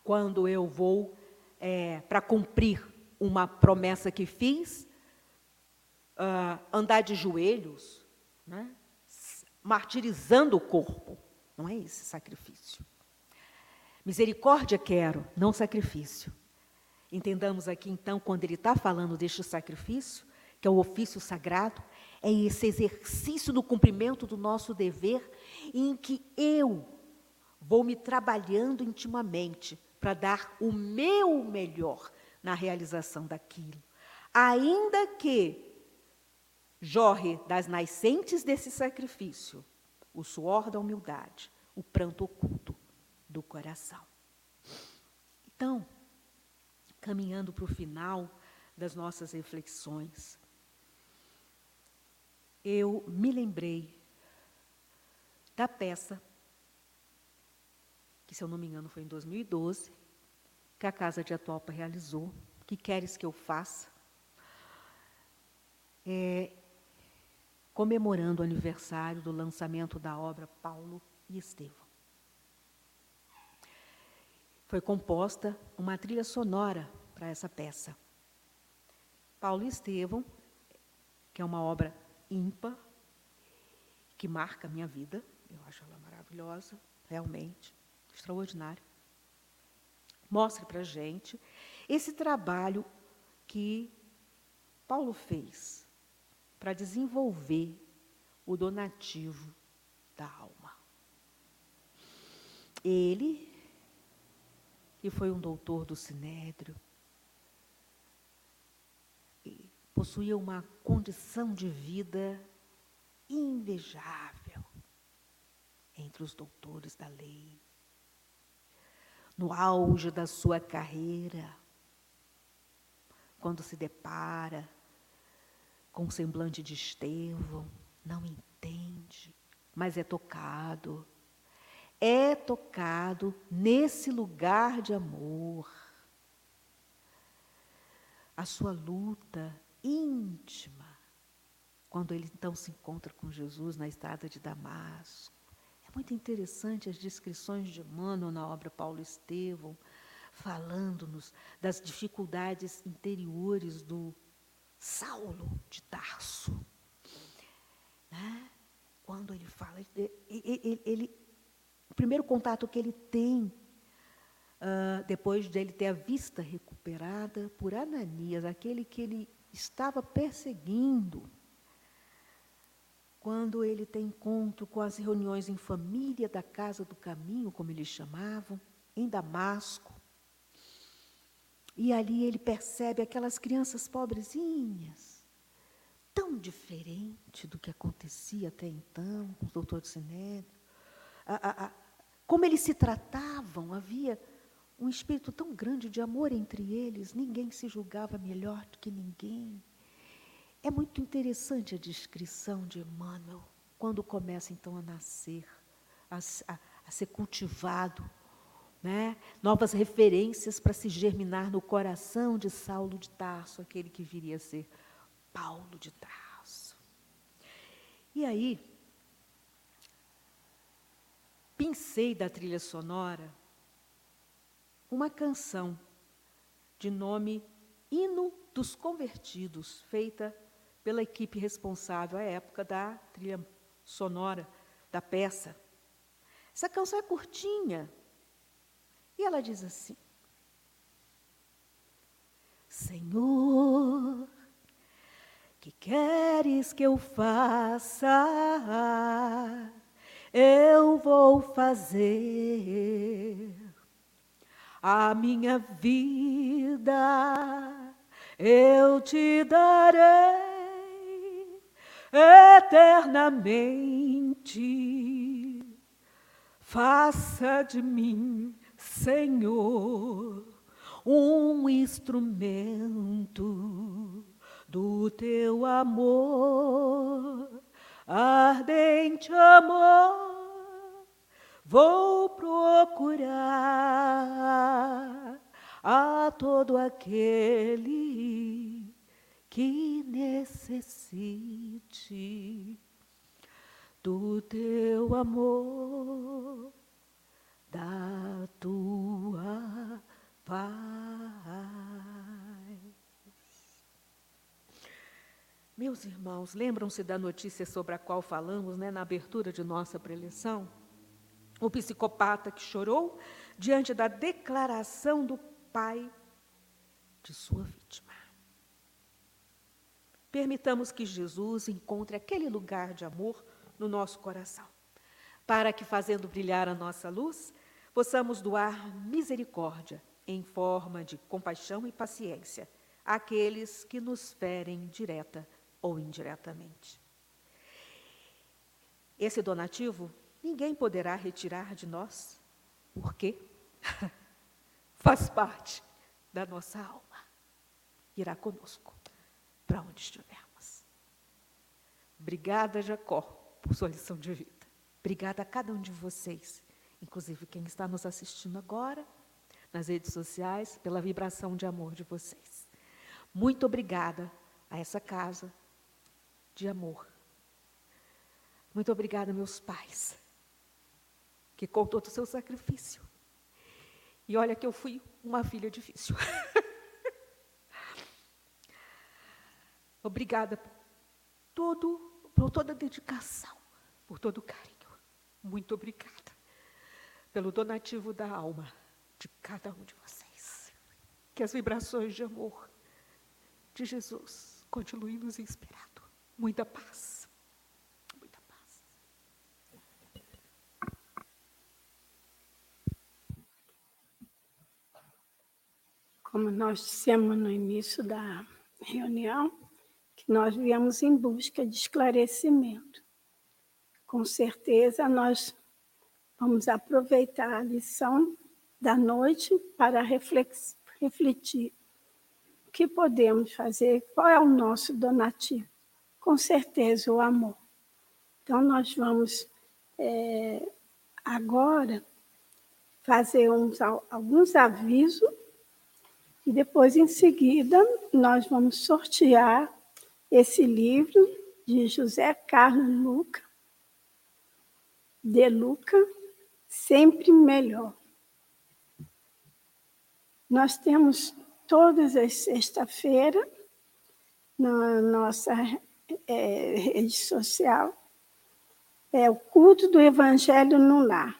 quando eu vou é, para cumprir uma promessa que fiz, uh, andar de joelhos, né? martirizando o corpo. Não é esse sacrifício. Misericórdia quero, não sacrifício. Entendamos aqui, então, quando ele está falando deste sacrifício, que é o ofício sagrado, é esse exercício do cumprimento do nosso dever, em que eu Vou me trabalhando intimamente para dar o meu melhor na realização daquilo. Ainda que jorre das nascentes desse sacrifício o suor da humildade, o pranto oculto do coração. Então, caminhando para o final das nossas reflexões, eu me lembrei da peça, que se eu não me engano foi em 2012, que a Casa de Atualpa realizou, Que Queres Que Eu Faça? É, comemorando o aniversário do lançamento da obra Paulo e Estevão. Foi composta uma trilha sonora para essa peça. Paulo e Estevão, que é uma obra ímpar, que marca a minha vida, eu acho ela maravilhosa, realmente, extraordinária. Mostra para a gente esse trabalho que Paulo fez para desenvolver o donativo da alma. Ele, que foi um doutor do Sinédrio, possuía uma condição de vida invejável entre os doutores da lei. No auge da sua carreira, quando se depara com o semblante de Estevão, não entende, mas é tocado. É tocado nesse lugar de amor. A sua luta íntima, quando ele então se encontra com Jesus na estrada de Damasco. É muito interessante as descrições de Emmanuel na obra Paulo Estevão, falando-nos das dificuldades interiores do Saulo de Tarso. Né? Quando ele fala, ele, ele, ele, primeiro contato que ele tem, uh, depois de ele ter a vista recuperada por Ananias, aquele que ele estava perseguindo, quando ele tem encontro com as reuniões em família da Casa do Caminho, como eles chamavam, em Damasco, e ali ele percebe aquelas crianças pobrezinhas, tão diferente do que acontecia até então com o doutor Sinédrio. Como eles se tratavam, havia um espírito tão grande de amor entre eles, ninguém se julgava melhor do que ninguém. É muito interessante a descrição de Emmanuel, quando começa então a nascer, a, a, a ser cultivado né? novas referências para se germinar no coração de Saulo de Tarso, aquele que viria a ser Paulo de Tarso. E aí, pincei da trilha sonora uma canção de nome Hino dos Convertidos, feita pela equipe responsável à época da trilha sonora da peça. Essa canção é curtinha, e ela diz assim: Senhor, que queres que eu faça? Eu vou fazer a minha vida, eu te darei eternamente. Faça de mim Senhor, um instrumento do teu amor, ardente amor, vou procurar a todo aquele que necessite do teu amor da tua paz. Meus irmãos, lembram-se da notícia sobre a qual falamos né, na abertura de nossa preleção? O psicopata que chorou diante da declaração do pai de sua vítima. Permitamos que Jesus encontre aquele lugar de amor no nosso coração para que, fazendo brilhar a nossa luz, possamos doar misericórdia em forma de compaixão e paciência àqueles que nos ferem direta ou indiretamente. Esse donativo ninguém poderá retirar de nós, porque faz parte da nossa alma. Irá conosco para onde estivermos. Obrigada, Jacó, por sua lição de vida. Obrigada a cada um de vocês, inclusive quem está nos assistindo agora, nas redes sociais, pela vibração de amor de vocês. Muito obrigada a essa casa de amor. Muito obrigada, meus pais, que com todo o seu sacrifício. E olha que eu fui uma filha difícil. obrigada por, todo, por toda a dedicação, por todo o carinho. Muito obrigada pelo donativo da alma de cada um de vocês. Que as vibrações de amor de Jesus continuem nos inspirando. Muita paz. Muita paz. Como nós dissemos no início da reunião, que nós viemos em busca de esclarecimento com certeza nós vamos aproveitar a lição da noite para refletir o que podemos fazer, qual é o nosso donativo. Com certeza, o amor. Então, nós vamos é, agora fazer uns, alguns avisos e depois, em seguida, nós vamos sortear esse livro de José Carlos Luca, de Luca, sempre melhor. Nós temos todas as sexta-feiras na nossa é, rede social é o culto do Evangelho no lar.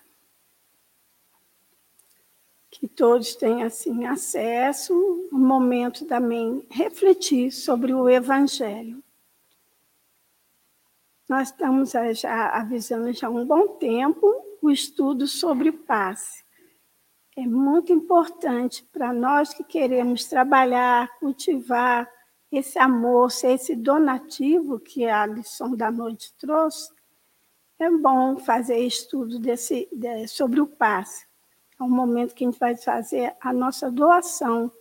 Que todos tenham assim acesso, um momento também refletir sobre o Evangelho. Nós estamos já avisando já há um bom tempo o estudo sobre o passe. É muito importante para nós que queremos trabalhar, cultivar esse amor, esse donativo que a lição da noite trouxe. É bom fazer estudo desse, de, sobre o passe. É um momento que a gente vai fazer a nossa doação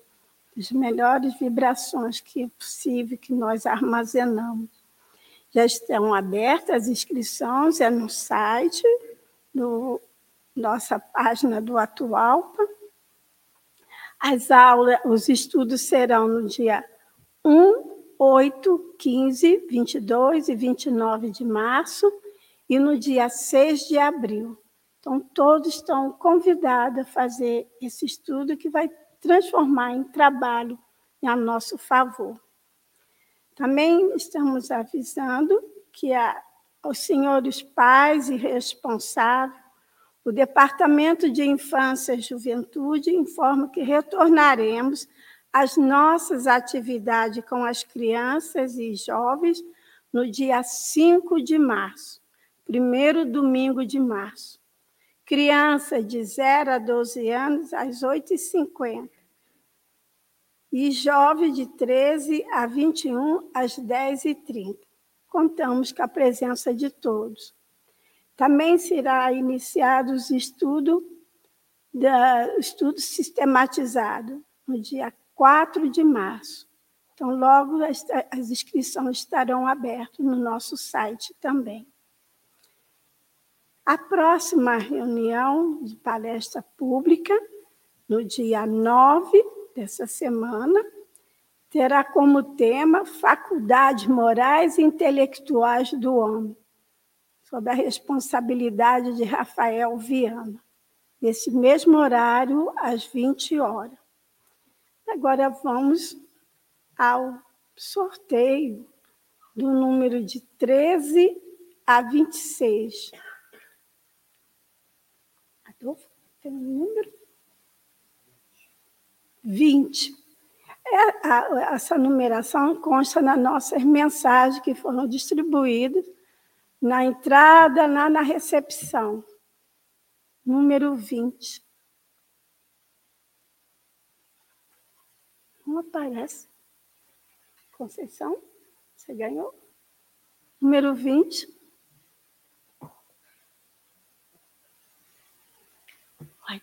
das melhores vibrações que é possível que nós armazenamos. Já estão abertas as inscrições, é no site, no nossa página do Atualpa. As aulas, os estudos serão no dia 1, 8, 15, 22 e 29 de março e no dia 6 de abril. Então, todos estão convidados a fazer esse estudo que vai transformar em trabalho a nosso favor. Também estamos avisando que a, os senhores pais e responsáveis, o Departamento de Infância e Juventude informa que retornaremos às nossas atividades com as crianças e jovens no dia 5 de março, primeiro domingo de março. Criança de 0 a 12 anos, às 8h50 e jovens de 13 a 21 às 10h30. Contamos com a presença de todos. Também será iniciado os estudos da, estudo sistematizado no dia 4 de março. Então, logo as, inscrições estarão abertas no nosso site também. A próxima reunião de palestra pública, no dia 9 dessa semana terá como tema Faculdades Morais e Intelectuais do Homem, sob a responsabilidade de Rafael Viana, nesse mesmo horário, às 20 horas. Agora vamos ao sorteio do número de 13 a 26. Adolfo, tem um número? 20. É, a, essa numeração consta nas nossas mensagens que foram distribuídas na entrada, lá na recepção, número 20. Não aparece. Conceição, você ganhou? Número 20. Ai.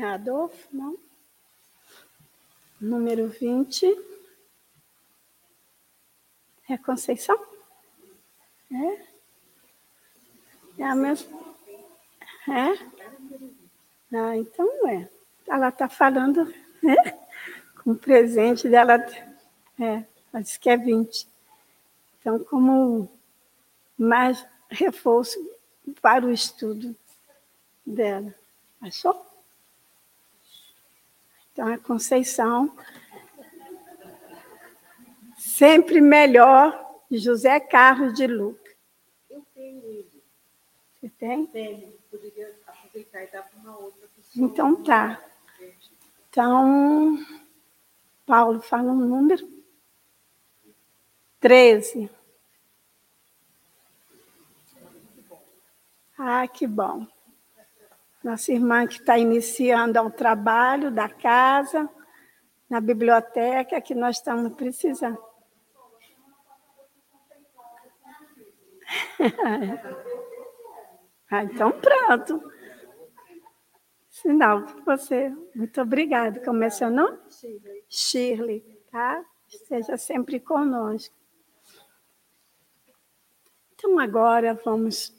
Adolfo, não? Número 20. É Conceição? É? É a mesma? É? Ah, então é. Ela está falando né? com o presente dela. É, ela disse que é 20. Então, como mais reforço para o estudo dela. Achou? Então, a Conceição, sempre melhor, José Carlos de Luca. Eu tenho ele. Você tem? Tenho. Poderia aproveitar e dar para uma outra. Então tá. Então, Paulo fala um número. 13. Ah, que bom. Nossa irmã que está iniciando o trabalho da casa, na biblioteca, que nós estamos precisando. ah, então pronto. Sinal você. Muito obrigada. Como é seu nome? Shirley. Shirley, tá? Esteja sempre conosco. Então, agora vamos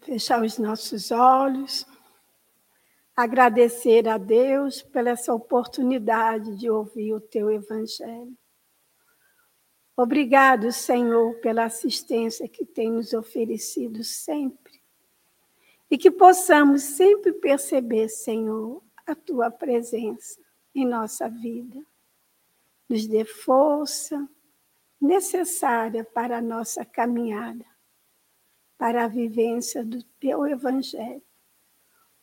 fechar os nossos olhos, agradecer a Deus pela essa oportunidade de ouvir o teu Evangelho. Obrigado, Senhor, pela assistência que tem nos oferecido sempre. E que possamos sempre perceber, Senhor, a tua presença em nossa vida. Nos dê força necessária para a nossa caminhada para a vivência do teu evangelho.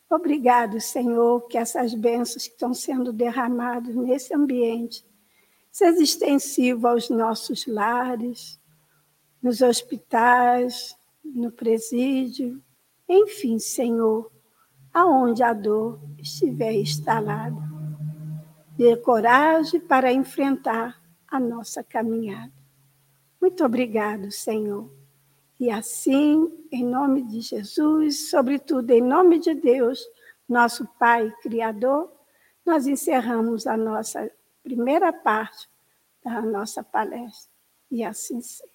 Obrigado, Senhor, que essas bênçãos que estão sendo derramadas nesse ambiente seja extensivo aos nossos lares, nos hospitais, no presídio, enfim, Senhor, aonde a dor estiver instalada. Dê coragem para enfrentar a nossa caminhada. Muito obrigado, Senhor e assim, em nome de Jesus, sobretudo em nome de Deus, nosso Pai Criador, nós encerramos a nossa primeira parte da nossa palestra. E assim seja.